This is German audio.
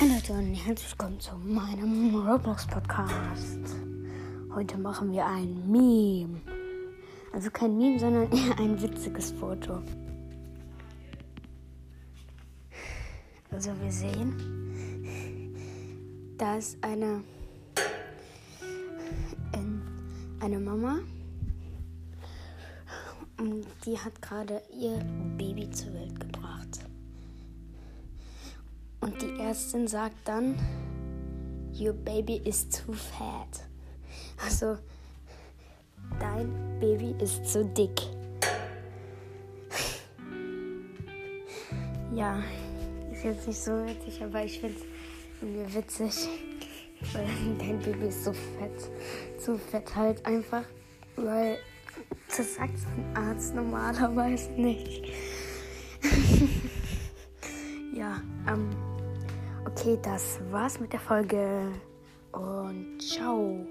Leute und herzlich willkommen zu meinem Roblox Podcast. Heute machen wir ein Meme. Also kein Meme, sondern eher ein witziges Foto. Also wir sehen, da ist eine eine Mama und die hat gerade ihr Baby zur Welt gebracht. Ärztin sagt dann, Your baby is too fat. Also, dein Baby ist zu dick. ja, ist jetzt nicht so witzig, aber ich finde es irgendwie witzig. Weil dein Baby ist so fett. Zu fett halt einfach. Weil das sagt so ein Arzt normalerweise nicht. ja, ähm. Okay, das war's mit der Folge und ciao.